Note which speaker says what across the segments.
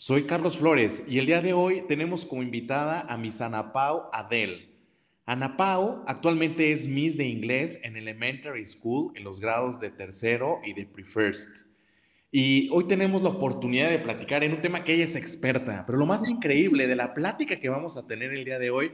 Speaker 1: Soy Carlos Flores y el día de hoy tenemos como invitada a Miss Ana Pau Adel. Ana Pau actualmente es Miss de Inglés en Elementary School en los grados de tercero y de pre-first. Y hoy tenemos la oportunidad de platicar en un tema que ella es experta, pero lo más increíble de la plática que vamos a tener el día de hoy,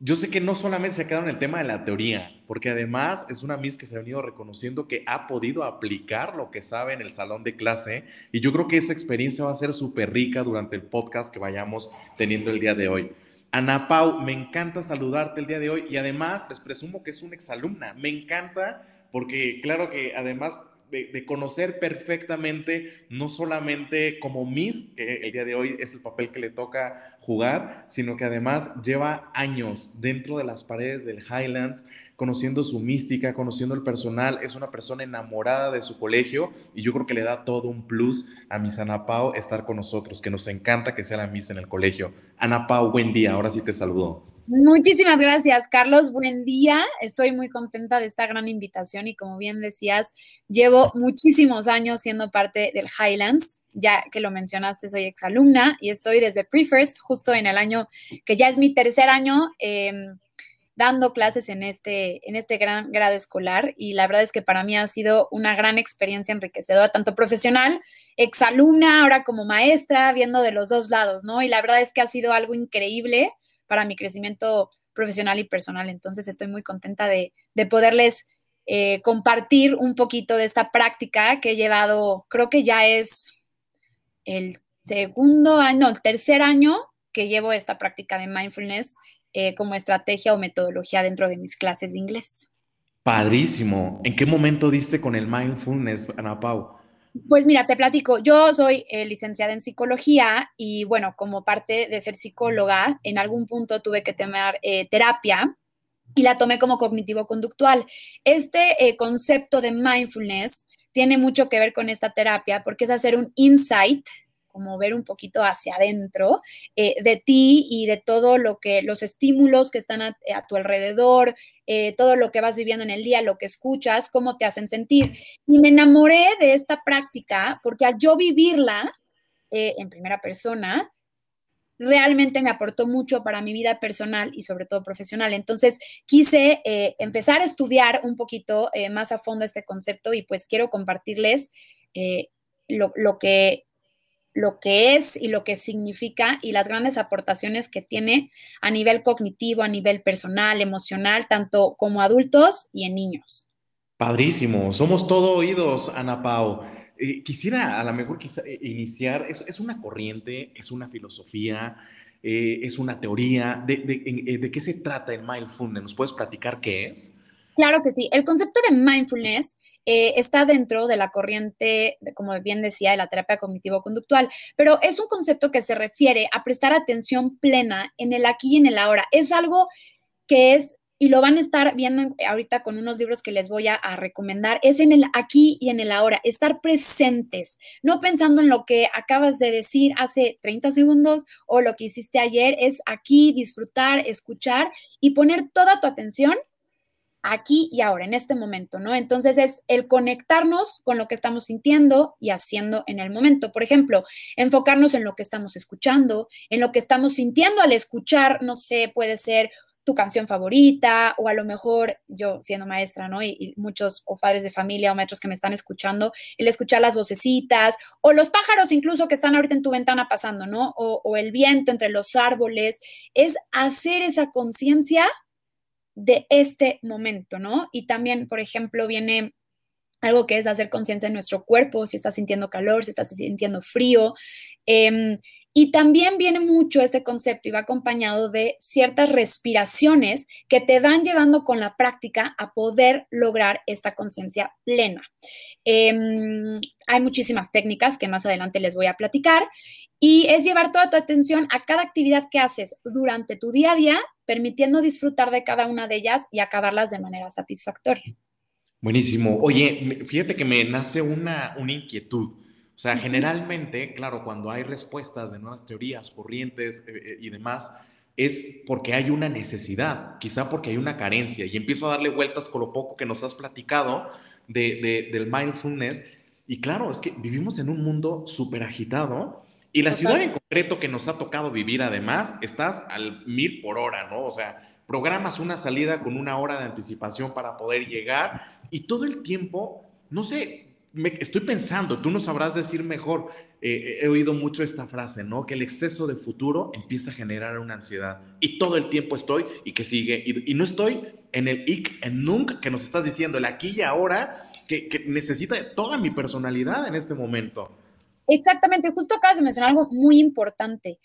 Speaker 1: yo sé que no solamente se ha quedado en el tema de la teoría, porque además es una Miss que se ha venido reconociendo que ha podido aplicar lo que sabe en el salón de clase y yo creo que esa experiencia va a ser súper rica durante el podcast que vayamos teniendo el día de hoy. Ana Pau, me encanta saludarte el día de hoy y además les presumo que es una exalumna. Me encanta porque claro que además de, conocer perfectamente, no solamente como Miss, que el día de hoy es el papel que le toca jugar, sino que además lleva años dentro de las paredes del Highlands, conociendo su mística, conociendo el personal, es una persona enamorada de su colegio y yo creo que le da todo un plus a Miss Ana Pau estar con nosotros, que nos encanta que sea la Miss en el colegio. Ana Pau, buen día, ahora sí te saludo.
Speaker 2: Muchísimas gracias, Carlos. Buen día. Estoy muy contenta de esta gran invitación y como bien decías, llevo muchísimos años siendo parte del Highlands. Ya que lo mencionaste, soy exalumna y estoy desde pre-first, justo en el año que ya es mi tercer año. Em, dando clases en este, en este gran grado escolar y la verdad es que para mí ha sido una gran experiencia enriquecedora, tanto profesional, exalumna, ahora como maestra, viendo de los dos lados, ¿no? Y la verdad es que ha sido algo increíble para mi crecimiento profesional y personal. Entonces estoy muy contenta de, poderles eh, compartir un poquito de esta práctica que he llevado, creo que ya es el segundo año, no, el tercer año que llevo esta práctica de mindfulness eh, como estrategia o metodología dentro de mis clases de inglés.
Speaker 1: Padrísimo. ¿En qué momento diste con el mindfulness, Ana Pau?
Speaker 2: Pues mira, te platico, yo soy eh, licenciada en psicología y bueno, como parte de ser psicóloga, en algún punto tuve que tomar eh, terapia y la tomé como cognitivo-conductual. Este concepto de mindfulness tiene mucho que ver con esta terapia porque es hacer un insight como ver un poquito hacia adentro eh, de ti y de todo lo que, los estímulos que están a, tu alrededor, eh, todo lo que vas viviendo en el día, lo que escuchas, cómo te hacen sentir. Y me enamoré de esta práctica porque al yo vivirla eh, en primera persona, realmente me aportó mucho para mi vida personal y sobre todo profesional. Entonces, quise empezar a estudiar un poquito más a fondo este concepto y pues quiero compartirles lo, lo, que lo que es y lo que significa y las grandes aportaciones que tiene a nivel cognitivo, a nivel personal, emocional, tanto como adultos y en niños.
Speaker 1: Padrísimo, somos todo oídos, Ana Pau. Eh, quisiera a lo mejor eh, iniciar, es, una corriente, es una filosofía, eh, es una teoría. De, de, qué se trata el mindfulness? ¿Nos puedes platicar qué es?
Speaker 2: Claro que sí. El concepto de mindfulness eh, está dentro de la corriente, como bien decía, de la terapia cognitivo-conductual, pero es un concepto que se refiere a prestar atención plena en el aquí y en el ahora. Es algo que es, y lo van a estar viendo ahorita con unos libros que les voy a, a recomendar, es en el aquí y en el ahora, estar presentes, no pensando en lo que acabas de decir hace 30 segundos o lo que hiciste ayer, es aquí disfrutar, escuchar y poner toda tu atención aquí y ahora, en este momento, ¿no? Entonces es el conectarnos con lo que estamos sintiendo y haciendo en el momento. Por ejemplo, enfocarnos en lo que estamos escuchando, en lo que estamos sintiendo al escuchar, no sé, puede ser tu canción favorita o a lo mejor yo siendo maestra, ¿no? Y, muchos o padres de familia o maestros que me están escuchando, el escuchar las vocecitas o los pájaros incluso que están ahorita en tu ventana pasando, ¿no? O, o el viento entre los árboles, es hacer esa conciencia de este momento, ¿no? Y también, por ejemplo, viene algo que es hacer conciencia en nuestro cuerpo, si estás sintiendo calor, si estás sintiendo frío. Em, y también viene mucho este concepto y va acompañado de ciertas respiraciones que te van llevando con la práctica a poder lograr esta conciencia plena. Em, hay muchísimas técnicas que más adelante les voy a platicar y es llevar toda tu atención a cada actividad que haces durante tu día a día permitiendo disfrutar de cada una de ellas y acabarlas de manera satisfactoria.
Speaker 1: Buenísimo. Oye, fíjate que me nace una, una inquietud. O sea, generalmente, claro, cuando hay respuestas de nuevas teorías, corrientes eh, eh, y demás, es porque hay una necesidad, quizá porque hay una carencia. Y empiezo a darle vueltas con lo poco que nos has platicado de, del mindfulness. Y claro, es que vivimos en un mundo súper agitado y la ciudad en concreto que nos ha tocado vivir además, estás al mil por hora, ¿no? O sea, programas una salida con una hora de anticipación para poder llegar y todo el tiempo, no sé, me, estoy pensando, tú no sabrás decir mejor, eh, he oído mucho esta frase, ¿no? Que el exceso de futuro empieza a generar una ansiedad y todo el tiempo estoy y que sigue, y, no estoy en el ik, en nunc que nos estás diciendo, el aquí y ahora, que, que necesita toda mi personalidad en este momento.
Speaker 2: Exactamente, justo acabas de mencionar algo muy importante.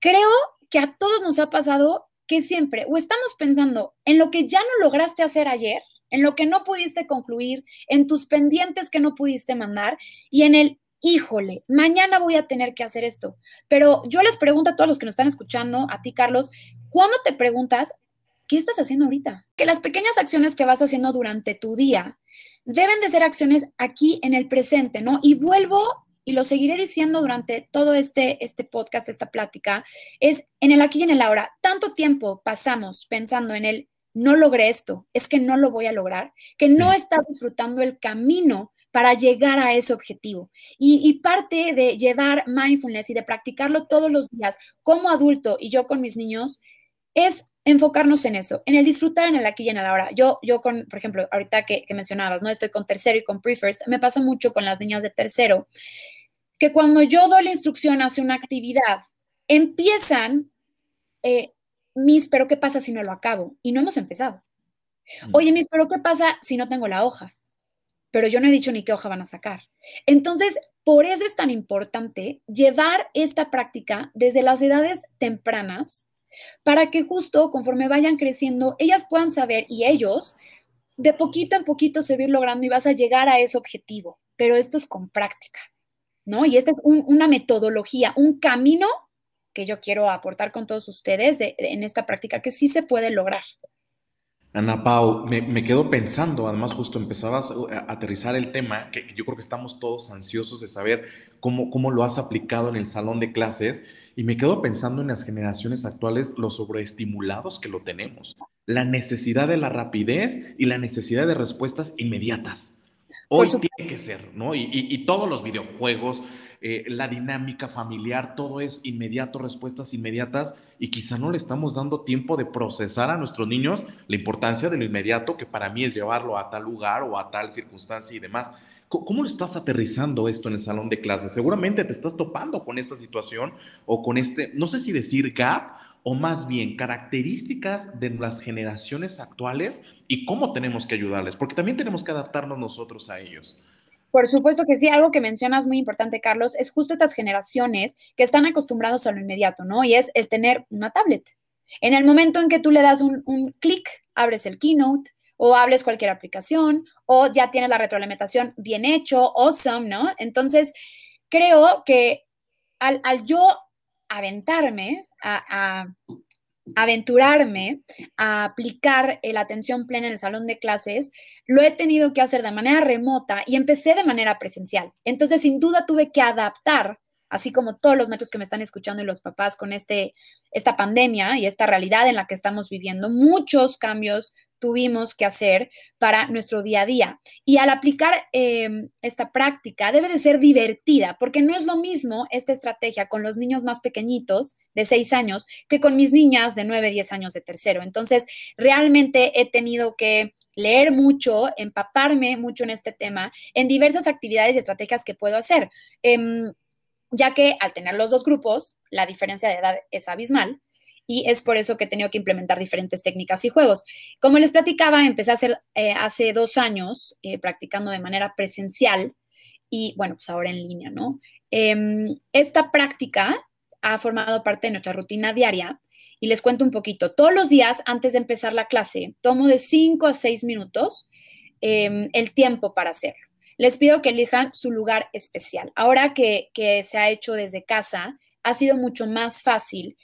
Speaker 2: Creo que a todos nos ha pasado que siempre o estamos pensando en lo que ya no lograste hacer ayer, en lo que no pudiste concluir, en tus pendientes que no pudiste mandar y en el, híjole, mañana voy a tener que hacer esto. Pero yo les pregunto a todos los que nos están escuchando, a ti Carlos, ¿cuándo te preguntas qué estás haciendo ahorita? Que las pequeñas acciones que vas haciendo durante tu día deben de ser acciones aquí en el presente, ¿no? Y vuelvo y lo seguiré diciendo durante todo este, este podcast, esta plática, es en el aquí y en el ahora. Tanto tiempo pasamos pensando en el no logré esto, es que no lo voy a lograr, que no está disfrutando el camino para llegar a ese objetivo. Y, parte de llevar mindfulness y de practicarlo todos los días como adulto y yo con mis niños es enfocarnos en eso, en el disfrutar en el aquí y en el ahora. Yo, yo con, por ejemplo, ahorita que, mencionabas, ¿no? Estoy con tercero y con pre-first, me pasa mucho con las niñas de tercero, que cuando yo doy la instrucción hacia una actividad, empiezan eh, Miss, pero ¿qué pasa si no lo acabo? Y no hemos empezado. Mm. Oye, Miss, pero ¿qué pasa si no tengo la hoja? Pero yo no he dicho ni qué hoja van a sacar. Entonces, por eso es tan importante llevar esta práctica desde las edades tempranas para que justo conforme vayan creciendo, ellas puedan saber y ellos de poquito en poquito se logrando y vas a llegar a ese objetivo. Pero esto es con práctica, ¿no? Y esta es una metodología, un camino que yo quiero aportar con todos ustedes en esta práctica que sí se puede lograr.
Speaker 1: Ana Pau, me, quedo pensando, además justo empezabas a aterrizar el tema, que, yo creo que estamos todos ansiosos de saber cómo, cómo lo has aplicado en el salón de clases, y me quedo pensando en las generaciones actuales, los sobreestimulados que lo tenemos, la necesidad de la rapidez y la necesidad de respuestas inmediatas. Hoy tiene que ser, ¿no? y todos los videojuegos, eh, la dinámica familiar, todo es inmediato, respuestas inmediatas y quizá no le estamos dando tiempo de procesar a nuestros niños la importancia de lo inmediato, que para mí es llevarlo a tal lugar o a tal circunstancia y demás. ¿Cómo lo estás aterrizando esto en el salón de clases? Seguramente te estás topando con esta situación o con este, no sé si decir gap o más bien características de las generaciones actuales y cómo tenemos que ayudarles, porque también tenemos que adaptarnos nosotros a ellos.
Speaker 2: Por supuesto que sí, algo que mencionas muy importante, Carlos, es justo estas generaciones que están acostumbrados a lo inmediato, ¿no? Y es el tener una tablet. En el momento en que tú le das un, clic, abres el Keynote o hables cualquier aplicación o ya tienes la retroalimentación bien hecho, awesome, ¿no? Entonces, creo que al, yo aventarme a aventurarme a aplicar la atención plena en el salón de clases, lo he tenido que hacer de manera remota y empecé de manera presencial. Entonces, sin duda, tuve que adaptar, así como todos los métodos que me están escuchando y los papás con este, esta pandemia y esta realidad en la que estamos viviendo, muchos cambios tuvimos que hacer para nuestro día a día. Y al aplicar em, esta práctica debe de ser divertida, porque no es lo mismo esta estrategia con los niños más pequeñitos de 6 años que con mis niñas de 9, 10 años de tercero. Entonces, realmente he tenido que leer mucho, empaparme mucho en este tema, en diversas actividades y estrategias que puedo hacer. Em, ya que al tener los dos grupos, la diferencia de edad es abismal y es por eso que he tenido que implementar diferentes técnicas y juegos. Como les platicaba, empecé a hacer eh, hace dos años eh, practicando de manera presencial y bueno, pues ahora en línea, ¿no? Em, esta práctica ha formado parte de nuestra rutina diaria y les cuento un poquito. Todos los días, antes de empezar la clase, tomo de 5 a 6 minutos em, el tiempo para hacerlo. Les pido que elijan su lugar especial. Ahora que se ha hecho desde casa, ha sido mucho más fácil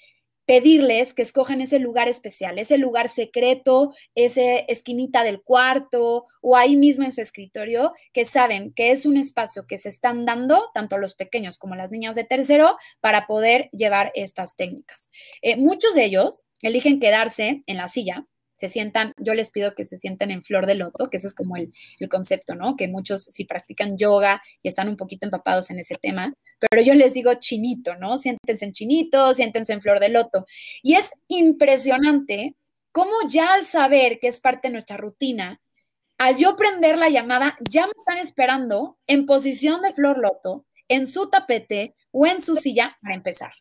Speaker 2: pedirles que escojan ese lugar especial, ese lugar secreto, ese esquinita del cuarto o ahí mismo en su escritorio, que saben que es un espacio que se están dando, tanto los pequeños como las niñas de tercero, para poder llevar estas técnicas. Eh, muchos de ellos eligen quedarse en la silla se sientan, yo les pido que se sienten en flor de loto, que ese es como el, concepto, ¿no? Que muchos si practican yoga y están un poquito empapados en ese tema, pero yo les digo chinito, ¿no? Siéntense en chinito, siéntense en flor de loto. Y es impresionante cómo ya al saber que es parte de nuestra rutina, al yo prender la llamada, ya me están esperando en posición de flor loto, en su tapete o en su silla para empezar.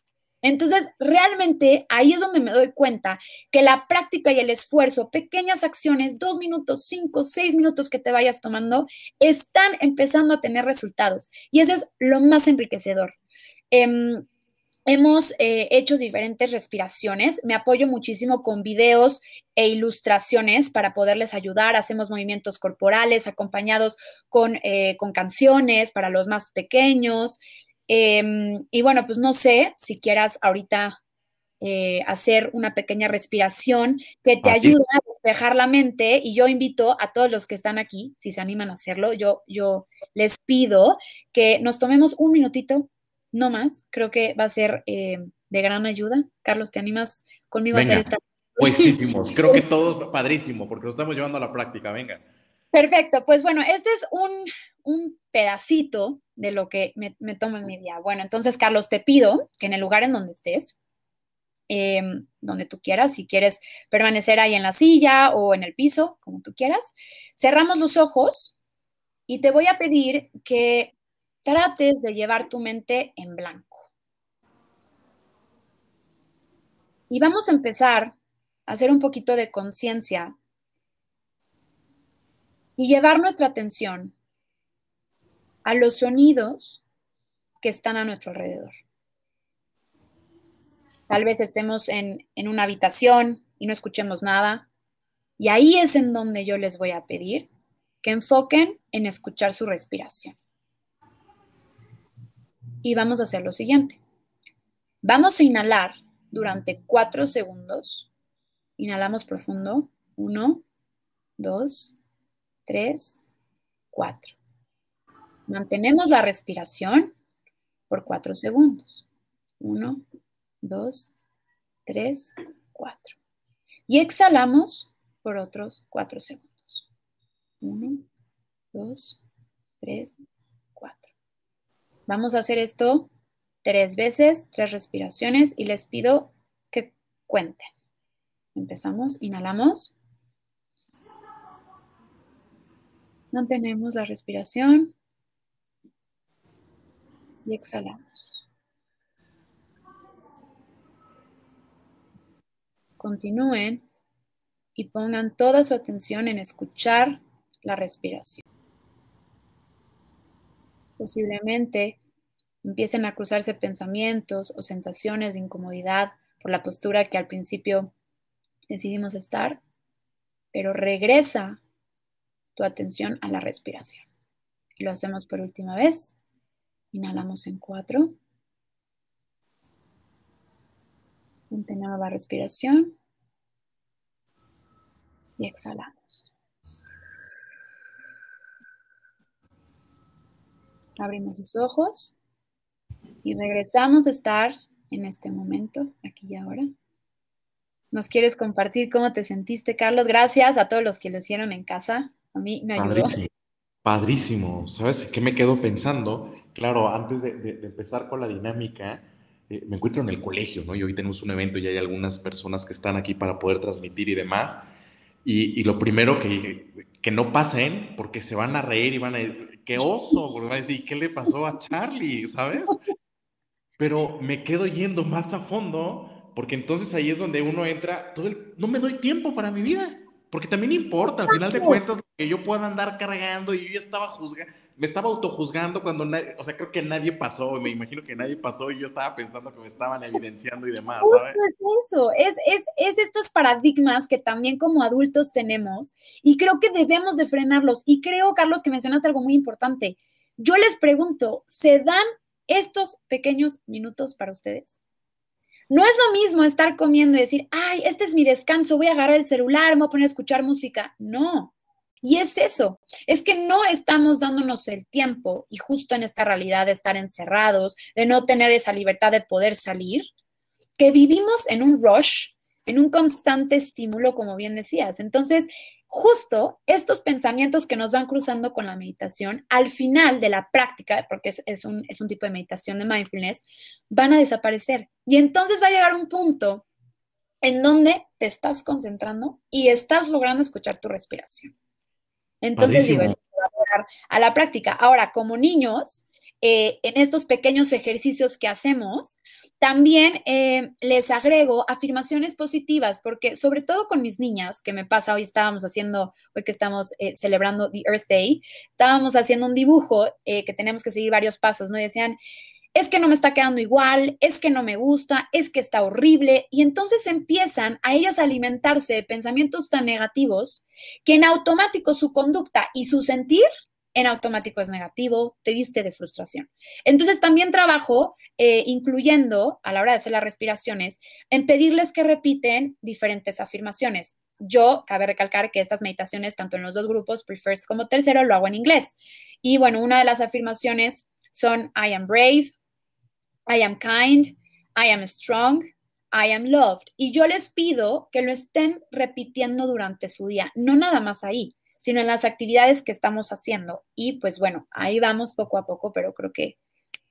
Speaker 2: Entonces, realmente ahí es donde me doy cuenta que la práctica y el esfuerzo, pequeñas acciones, dos minutos, cinco, seis minutos que te vayas tomando, están empezando a tener resultados. Y eso es lo más enriquecedor. Em, hemos eh, hecho diferentes respiraciones. Me apoyo muchísimo con videos e ilustraciones para poderles ayudar. Hacemos movimientos corporales acompañados con, eh, con canciones para los más pequeños. Em, y bueno, pues no sé si quieras ahorita eh, hacer una pequeña respiración que te ayuda a despejar la mente y yo invito a todos los que están aquí, si se animan a hacerlo, yo, yo les pido que nos tomemos un minutito, no más, creo que va a ser eh, de gran ayuda. Carlos, ¿te animas conmigo a hacer esta?
Speaker 1: Puestísimos, creo que todos padrísimo, porque lo estamos llevando a la práctica, venga.
Speaker 2: Perfecto, pues bueno, este es un, un pedacito de lo que me, me tomo en mi día. Bueno, entonces, Carlos, te pido que en el lugar en donde estés, em, donde tú quieras, si quieres permanecer ahí en la silla o en el piso, como tú quieras, cerramos los ojos y te voy a pedir que trates de llevar tu mente en blanco. Y vamos a empezar a hacer un poquito de conciencia y llevar nuestra atención a los sonidos que están a nuestro alrededor. Tal vez estemos en, una habitación y no escuchemos nada. Y ahí es en donde yo les voy a pedir que enfoquen en escuchar su respiración. Y vamos a hacer lo siguiente. Vamos a inhalar durante cuatro segundos. Inhalamos profundo. Uno, dos, tres, cuatro. Mantenemos la respiración por cuatro segundos. Uno, dos, tres, cuatro. Y exhalamos por otros cuatro segundos. Uno, dos, tres, cuatro. Vamos a hacer esto tres veces, tres respiraciones y les pido que cuenten. Empezamos, inhalamos. Mantenemos la respiración y exhalamos. Continúen y pongan toda su atención en escuchar la respiración. Posiblemente empiecen a cruzarse pensamientos o sensaciones de incomodidad por la postura que al principio decidimos estar, pero regresa atención a la respiración. Y lo hacemos por última vez. Inhalamos en cuatro. Mantenemos la respiración. Y exhalamos. Abrimos los ojos y regresamos a estar en este momento, aquí y ahora. ¿Nos quieres compartir cómo te sentiste, Carlos? Gracias a todos los que lo hicieron en casa. A mí me ayudó.
Speaker 1: Padrísimo. ¿Sabes qué me quedo pensando? Claro, antes de, empezar con la dinámica, eh, me encuentro en el colegio, ¿no? Y hoy tenemos un evento y hay algunas personas que están aquí para poder transmitir y demás. Y, lo primero que que no pasen porque se van a reír y van a decir, qué oso, porque van a decir, ¿qué le pasó a Charlie? ¿Sabes? Pero me quedo yendo más a fondo porque entonces ahí es donde uno entra, todo el, no me doy tiempo para mi vida. Porque también importa, al final de cuentas, que yo pueda andar cargando y yo ya estaba juzgando, me estaba autojuzgando cuando nadie, o sea, creo que nadie pasó, me imagino que nadie pasó y yo estaba pensando que me estaban evidenciando y demás.
Speaker 2: ¿sabes? es eso, es, es, es estos paradigmas que también como adultos tenemos y creo que debemos de frenarlos. Y creo, Carlos, que mencionaste algo muy importante. Yo les pregunto, ¿se dan estos pequeños minutos para ustedes? No es lo mismo estar comiendo y decir, ay, este es mi descanso, voy a agarrar el celular, me voy a poner a escuchar música. No. Y es eso, es que no estamos dándonos el tiempo y justo en esta realidad de estar encerrados, de no tener esa libertad de poder salir, que vivimos en un rush, en un constante estímulo, como bien decías. Entonces, justo estos pensamientos que nos van cruzando con la meditación, al final de la práctica, porque es, un, es un tipo de meditación de mindfulness, van a desaparecer. Y entonces va a llegar un punto en donde te estás concentrando y estás logrando escuchar tu respiración. Entonces digo, esto se va a, a la práctica. Ahora, como niños, eh, en estos pequeños ejercicios que hacemos, también eh, les agrego afirmaciones positivas, porque sobre todo con mis niñas, que me pasa, hoy estábamos haciendo, hoy que estamos eh, celebrando The Earth Day, estábamos haciendo un dibujo que tenemos que seguir varios pasos, ¿no? Y decían, es que no me está quedando igual, es que no me gusta, es que está horrible. Y entonces empiezan a ellas a alimentarse de pensamientos tan negativos que en automático su conducta y su sentir en automático es negativo, triste, de frustración. Entonces también trabajo, eh, incluyendo a la hora de hacer las respiraciones, en pedirles que repiten diferentes afirmaciones. Yo, cabe recalcar que estas meditaciones, tanto en los dos grupos, pre-first como tercero, lo hago en inglés. Y bueno, una de las afirmaciones son I am brave, I am kind, I am strong, I am loved. Y yo les pido que lo estén repitiendo durante su día, no nada más ahí sino en las actividades que estamos haciendo. Y pues bueno, ahí vamos poco a poco, pero creo que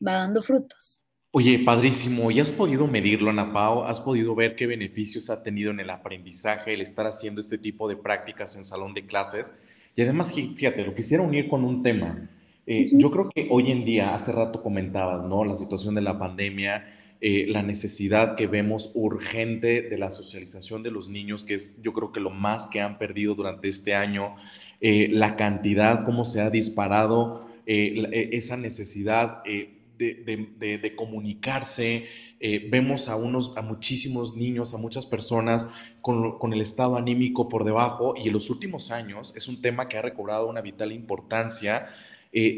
Speaker 2: va dando frutos.
Speaker 1: Oye, padrísimo. ¿Y has podido medirlo, Ana Pao? ¿Has podido ver qué beneficios ha tenido en el aprendizaje el estar haciendo este tipo de prácticas en salón de clases? Y además, fíjate, lo quisiera unir con un tema. Eh, yo creo que hoy en día, hace rato comentabas, ¿no? La situación de la pandemia, eh, la necesidad que vemos urgente de la socialización de los niños, que es yo creo que lo más que han perdido durante este año, eh, la cantidad, cómo se ha disparado eh, esa necesidad de, comunicarse. vemos a, unos, a muchísimos niños, a muchas personas con, con, el estado anímico por debajo y en los últimos años es un tema que ha recobrado una vital importancia,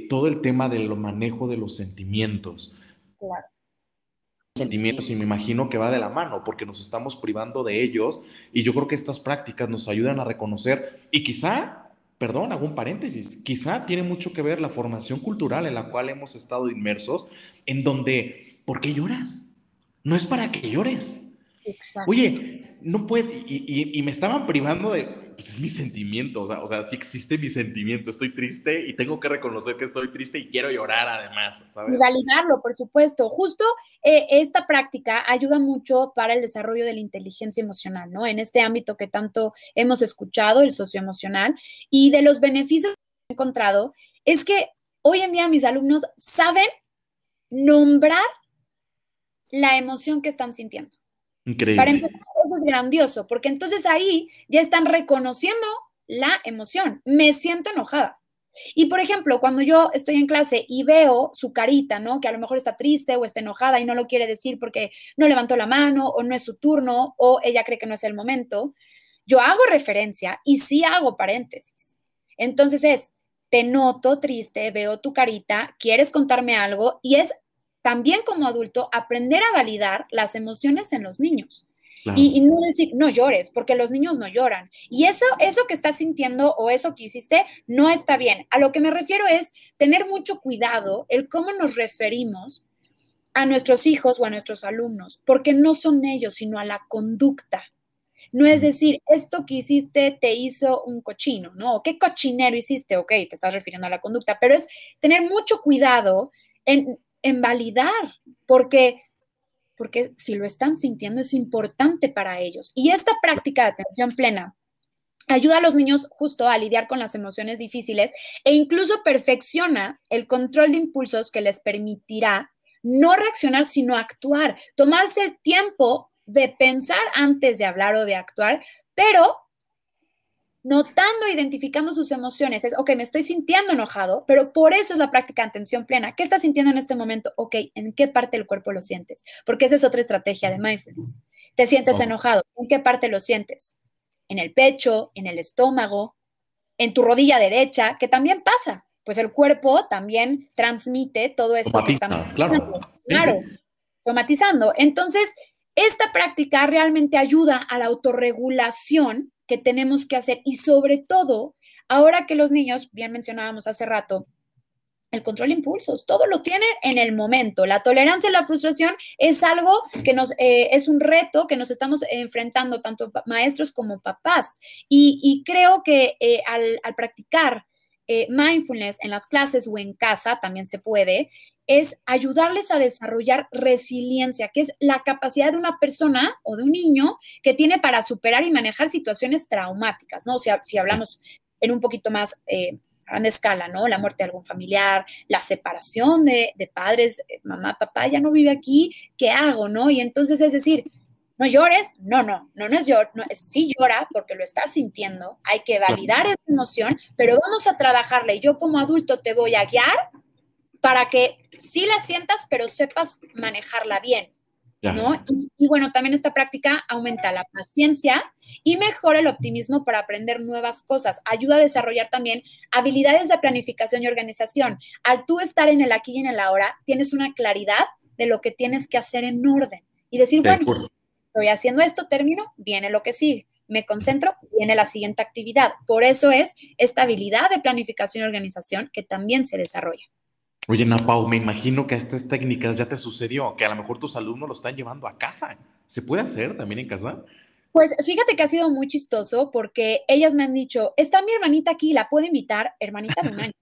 Speaker 1: todo el tema del manejo de los sentimientos. Claro sentimientos y me imagino que va de la mano porque nos estamos privando de ellos y yo creo que estas prácticas nos ayudan a reconocer y quizá, perdón, hago un paréntesis, quizá tiene mucho que ver la formación cultural en la cual hemos estado inmersos, en donde, ¿por qué lloras? No es para que llores. Exacto. Oye, no puede, y me estaban privando de, pues es mi sentimiento, o sea, o sea, sí existe mi sentimiento, estoy triste y tengo que reconocer que estoy triste y quiero llorar además, ¿sabes?
Speaker 2: validarlo, por supuesto. Justo eh, esta práctica ayuda mucho para el desarrollo de la inteligencia emocional, ¿no? En este ámbito que tanto hemos escuchado, el socioemocional, y de los beneficios que he encontrado, es que hoy en día mis alumnos saben nombrar la emoción que están sintiendo. Increíble. Para empezar, eso es grandioso, porque entonces ahí ya están reconociendo la emoción. Me siento enojada. Y por ejemplo, cuando yo estoy en clase y veo su carita, ¿no? Que a lo mejor está triste o está enojada y no lo quiere decir porque no levantó la mano o no es su turno o ella cree que no es el momento, yo hago referencia y sí hago paréntesis. Entonces es, te noto triste, veo tu carita, quieres contarme algo y es también como adulto aprender a validar las emociones en los niños. Y, no decir, no llores, porque los niños no lloran. Y eso, eso que estás sintiendo o eso que hiciste no está bien. A lo que me refiero es tener mucho cuidado el cómo nos referimos a nuestros hijos o a nuestros alumnos, porque no son ellos, sino a la conducta. No es decir, esto que hiciste te hizo un cochino, ¿no? ¿Qué cochinero hiciste? Ok, te estás refiriendo a la conducta, pero es tener mucho cuidado en en validar, porque, porque si lo están sintiendo es importante para ellos. Y esta práctica de atención plena ayuda a los niños justo a lidiar con las emociones difíciles e incluso perfecciona el control de impulsos que les permitirá no reaccionar, sino actuar, tomarse el tiempo de pensar antes de hablar o de actuar, pero notando, identificando sus emociones. Es, ok, me estoy sintiendo enojado, pero por eso es la práctica de atención plena. ¿Qué estás sintiendo en este momento? Ok, ¿en qué parte del cuerpo lo sientes? Porque esa es otra estrategia de mindfulness. Te sientes enojado, ¿en qué parte lo sientes? En el pecho, en el estómago, en tu rodilla derecha, que también pasa. Pues el cuerpo también transmite todo esto que estamos
Speaker 1: claro.
Speaker 2: Claro, somatizando. Entonces, esta práctica realmente ayuda a la autorregulación que tenemos que hacer y sobre todo, ahora que los niños, bien mencionábamos hace rato, el control de impulsos, todo lo tienen en el momento. La tolerancia a la frustración es algo que nos, eh, es un reto que nos estamos enfrentando tanto maestros como papás. Y, creo que eh, al, practicar eh, mindfulness en las clases o en casa, también se puede, es ayudarles a desarrollar resiliencia, que es la capacidad de una persona o de un niño que tiene para superar y manejar situaciones traumáticas, ¿no? O sea, si hablamos en un poquito más grande escala, ¿no? La muerte de algún familiar, la separación de, padres, eh, mamá, papá ya no vive aquí, ¿qué hago, no? Y entonces es decir, no llores, no, no, no, no es llor, no, sí llora porque lo estás sintiendo, hay que validar esa emoción, pero vamos a trabajarle. Yo como adulto te voy a guiar para que sí la sientas, pero sepas manejarla bien. ¿no? Y, bueno, también esta práctica aumenta la paciencia y mejora el optimismo para aprender nuevas cosas. Ayuda a desarrollar también habilidades de planificación y organización. Al tú estar en el aquí y en el ahora, tienes una claridad de lo que tienes que hacer en orden y decir, bueno, estoy haciendo esto, termino, viene lo que sigue. Me concentro, viene la siguiente actividad. Por eso es esta habilidad de planificación y organización que también se desarrolla.
Speaker 1: Oye, Napau, me imagino que a estas técnicas ya te sucedió, que a lo mejor tus alumnos lo están llevando a casa. ¿Se puede hacer también en casa?
Speaker 2: Pues fíjate que ha sido muy chistoso porque ellas me han dicho, está mi hermanita aquí, la puedo invitar, hermanita de un año.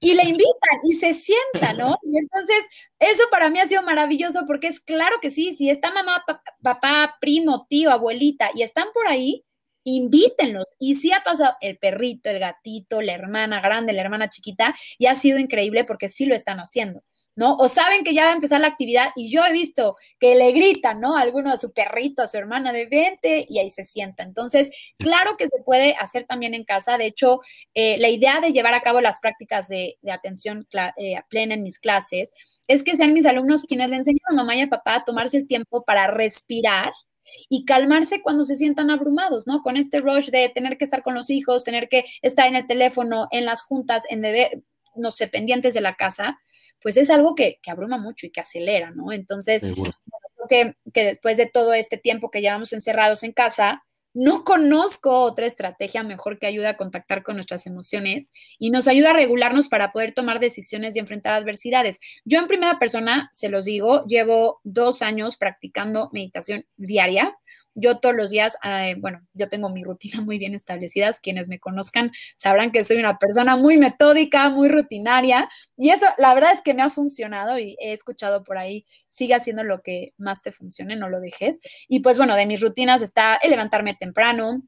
Speaker 2: Y la invitan y se sienta, ¿no? Y entonces, eso para mí ha sido maravilloso porque es claro que sí, si está mamá, papá, primo, tío, abuelita y están por ahí, invítenlos. Y sí ha pasado el perrito, el gatito, la hermana grande, la hermana chiquita, y ha sido increíble porque sí lo están haciendo. ¿no? O saben que ya va a empezar la actividad y yo he visto que le gritan, ¿no? alguno a su perrito, a su hermana de 20 y ahí se sienta. Entonces, claro que se puede hacer también en casa. De hecho, eh, la idea de llevar a cabo las prácticas de, atención eh, plena en mis clases es que sean mis alumnos quienes le enseñan a mamá y a papá a tomarse el tiempo para respirar, y calmarse cuando se sientan abrumados, ¿no? Con este rush de tener que estar con los hijos, tener que estar en el teléfono, en las juntas, en deber, no sé, pendientes de la casa, pues es algo que, abruma mucho y que acelera, ¿no? Entonces, creo que, que después de todo este tiempo que llevamos encerrados en casa, no conozco otra estrategia mejor que ayuda a contactar con nuestras emociones y nos ayuda a regularnos para poder tomar decisiones y enfrentar adversidades. Yo en primera persona, se los digo, llevo dos años practicando meditación diaria yo todos los días, eh, bueno, yo tengo mi rutina muy bien establecida. Quienes me conozcan sabrán que soy una persona muy metódica, muy rutinaria. Y eso, la verdad es que me ha funcionado y he escuchado por ahí, sigue haciendo lo que más te funcione, no lo dejes. Y pues bueno, de mis rutinas está el levantarme temprano.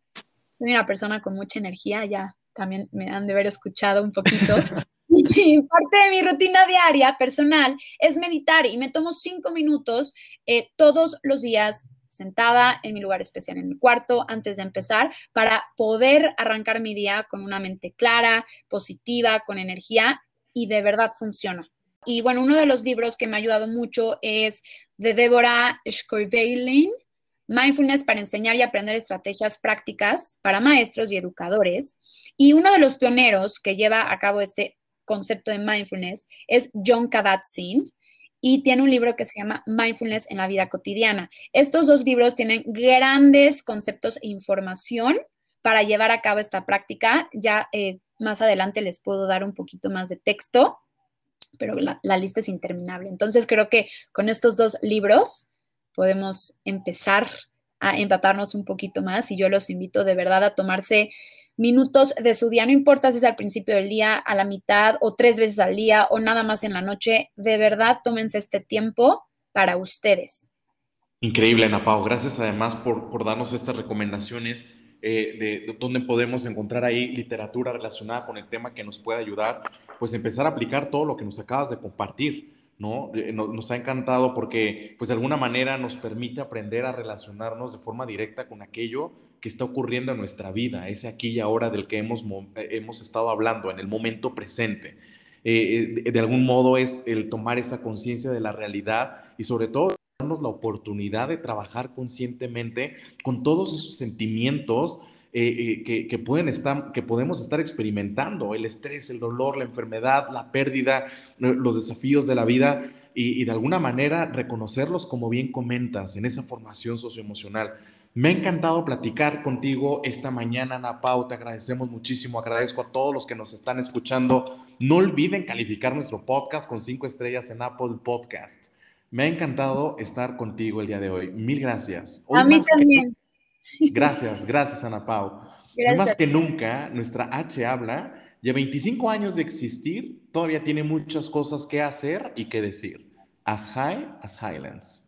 Speaker 2: Soy una persona con mucha energía, ya también me han de haber escuchado un poquito. Sí, parte de mi rutina diaria personal es meditar y me tomo cinco minutos eh, todos los días sentada en mi lugar especial en mi cuarto antes de empezar para poder arrancar mi día con una mente clara, positiva, con energía y de verdad funciona. Y bueno, uno de los libros que me ha ayudado mucho es de Deborah Schkoivelin, Mindfulness para enseñar y aprender estrategias prácticas para maestros y educadores. Y uno de los pioneros que lleva a cabo este concepto de mindfulness es John Kabat-Zinn y tiene un libro que se llama Mindfulness en la vida cotidiana. Estos dos libros tienen grandes conceptos e información para llevar a cabo esta práctica. Ya eh, más adelante les puedo dar un poquito más de texto, pero la, la lista es interminable. Entonces creo que con estos dos libros podemos empezar a empaparnos un poquito más y yo los invito de verdad a tomarse minutos de su día, no importa si es al principio del día, a la mitad o tres veces al día o nada más en la noche, de verdad tómense este tiempo para ustedes.
Speaker 1: Increíble, Ana Pau. Gracias además por, por darnos estas recomendaciones eh, de, donde podemos encontrar ahí literatura relacionada con el tema que nos puede ayudar, pues empezar a aplicar todo lo que nos acabas de compartir. ¿No? Eh, nos, ha encantado porque, pues de alguna manera nos permite aprender a relacionarnos de forma directa con aquello que está ocurriendo en nuestra vida, ese aquí y ahora del que hemos, eh, hemos estado hablando, en el momento presente. Eh, de, algún modo es el tomar esa conciencia de la realidad y sobre todo darnos la oportunidad de trabajar conscientemente con todos esos sentimientos que, que, pueden estar, que podemos estar experimentando, el estrés, el dolor, la enfermedad, la pérdida, los desafíos de la vida y, de alguna manera reconocerlos como bien comentas en esa formación socioemocional. Me ha encantado platicar contigo esta mañana, Ana Pau. Te agradecemos muchísimo. Agradezco a todos los que nos están escuchando. No olviden calificar nuestro podcast con cinco estrellas en Apple Podcast. Me ha encantado estar contigo el día de hoy. Mil gracias.
Speaker 2: a mí también.
Speaker 1: Gracias, gracias, Ana Pau. más que nunca, nuestra H habla. Ya 25 años de existir, todavía tiene muchas cosas que hacer y que decir. As high as Highlands.